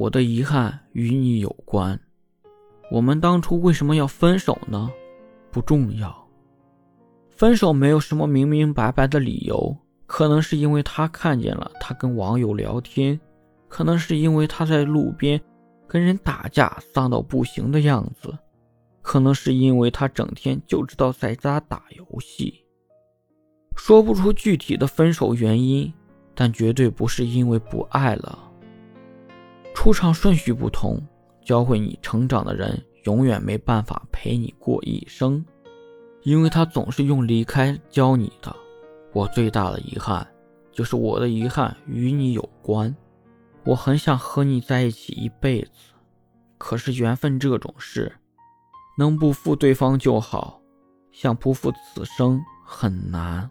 我的遗憾与你有关。我们当初为什么要分手呢？不重要。分手没有什么明明白白的理由，可能是因为他看见了他跟网友聊天，可能是因为他在路边跟人打架丧到不行的样子，可能是因为他整天就知道在家打游戏。说不出具体的分手原因，但绝对不是因为不爱了。出场顺序不同，教会你成长的人永远没办法陪你过一生。因为他总是用离开教你的。我最大的遗憾，就是我的遗憾与你有关。我很想和你在一起一辈子，可是缘分这种事，能不负对方就好，想不负此生很难。